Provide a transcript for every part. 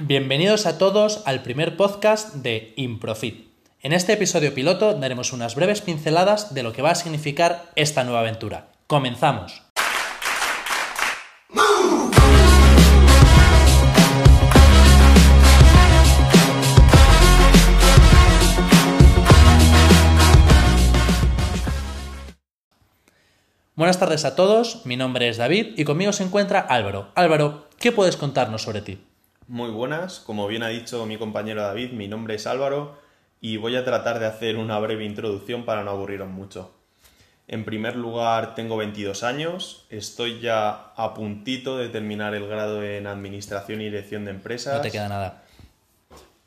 Bienvenidos a todos al primer podcast de Improfit. En este episodio piloto daremos unas breves pinceladas de lo que va a significar esta nueva aventura. ¡Comenzamos! Buenas tardes a todos, mi nombre es David y conmigo se encuentra Álvaro. Álvaro, ¿qué puedes contarnos sobre ti? Muy buenas, como bien ha dicho mi compañero David, mi nombre es Álvaro y voy a tratar de hacer una breve introducción para no aburriros mucho. En primer lugar, tengo 22 años, estoy ya a puntito de terminar el grado en Administración y Dirección de Empresas. No te queda nada.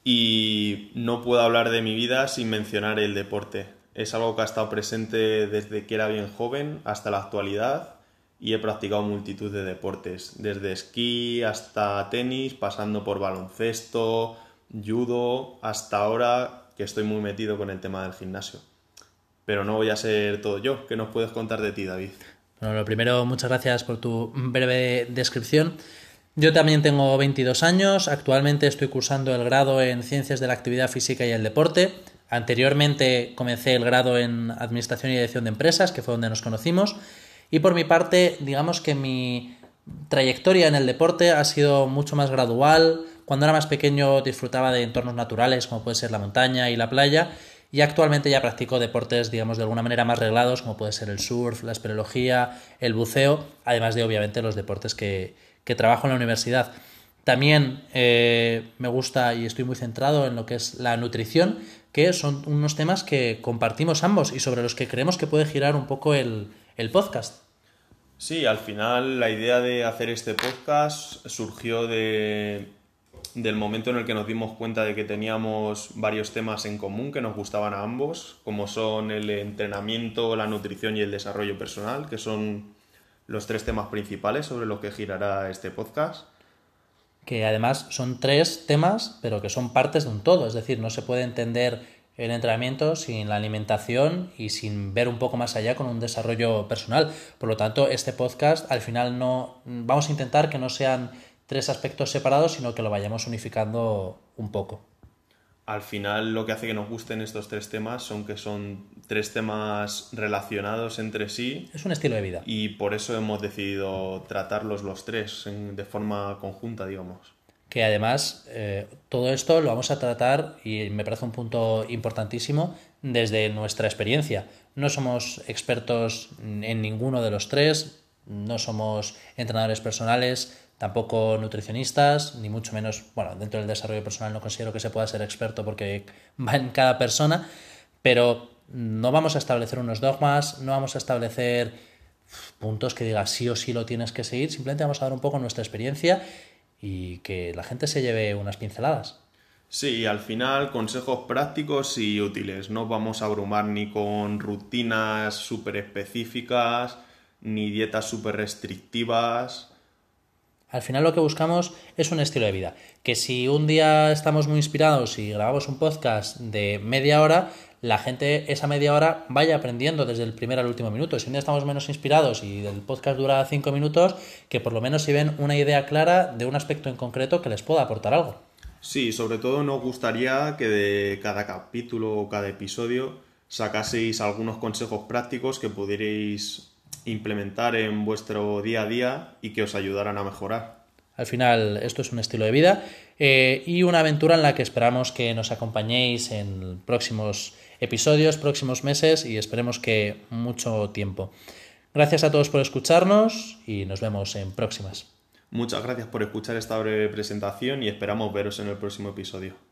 Y no puedo hablar de mi vida sin mencionar el deporte es algo que ha estado presente desde que era bien joven hasta la actualidad y he practicado multitud de deportes, desde esquí hasta tenis, pasando por baloncesto, judo, hasta ahora que estoy muy metido con el tema del gimnasio. Pero no voy a ser todo yo. ¿Qué nos puedes contar de ti, David? Bueno, lo primero, muchas gracias por tu breve descripción. Yo también tengo 22 años, actualmente estoy cursando el grado en Ciencias de la Actividad Física y el Deporte Anteriormente comencé el grado en Administración y Dirección de Empresas, que fue donde nos conocimos. Y por mi parte, digamos que mi trayectoria en el deporte ha sido mucho más gradual. Cuando era más pequeño disfrutaba de entornos naturales, como puede ser la montaña y la playa. Y actualmente ya practico deportes, digamos, de alguna manera más reglados, como puede ser el surf, la espeleología, el buceo, además de, obviamente, los deportes que, que trabajo en la universidad. También eh, me gusta y estoy muy centrado en lo que es la nutrición, que son unos temas que compartimos ambos y sobre los que creemos que puede girar un poco el, podcast. Sí, al final la idea de hacer este podcast surgió de, del momento en el que nos dimos cuenta de que teníamos varios temas en común que nos gustaban a ambos, como son el entrenamiento, la nutrición y el desarrollo personal, que son los tres temas principales sobre los que girará este podcast que además son tres temas, pero que son partes de un todo. Es decir, no se puede entender el entrenamiento sin la alimentación y sin ver un poco más allá con un desarrollo personal. Por lo tanto, este podcast al final no vamos a intentar que no sean tres aspectos separados, sino que lo vayamos unificando un poco al final lo que hace que nos gusten estos tres temas son que son tres temas relacionados entre sí. Es un estilo de vida. Y por eso hemos decidido tratarlos los tres de forma conjunta, digamos. Que además eh, todo esto lo vamos a tratar, y me parece un punto importantísimo, desde nuestra experiencia. No somos expertos en ninguno de los tres, no somos entrenadores personales, tampoco nutricionistas, ni mucho menos, bueno, dentro del desarrollo personal no considero que se pueda ser experto porque va en cada persona, pero no vamos a establecer unos dogmas, no vamos a establecer puntos que diga sí o sí lo tienes que seguir, simplemente vamos a dar un poco nuestra experiencia y que la gente se lleve unas pinceladas. Sí, al final consejos prácticos y útiles. No vamos a abrumar ni con rutinas súper específicas, ni dietas súper restrictivas al final lo que buscamos es un estilo de vida. Que si un día estamos muy inspirados y grabamos un podcast de media hora, la gente esa media hora vaya aprendiendo desde el primer al último minuto. Si un día estamos menos inspirados y el podcast dura cinco minutos, que por lo menos si ven una idea clara de un aspecto en concreto que les pueda aportar algo. Sí, sobre todo nos gustaría que de cada capítulo o cada episodio sacaseis algunos consejos prácticos que pudierais implementar en vuestro día a día y que os ayudaran a mejorar. Al final, esto es un estilo de vida eh, y una aventura en la que esperamos que nos acompañéis en próximos episodios, próximos meses y esperemos que mucho tiempo. Gracias a todos por escucharnos y nos vemos en próximas. Muchas gracias por escuchar esta breve presentación y esperamos veros en el próximo episodio.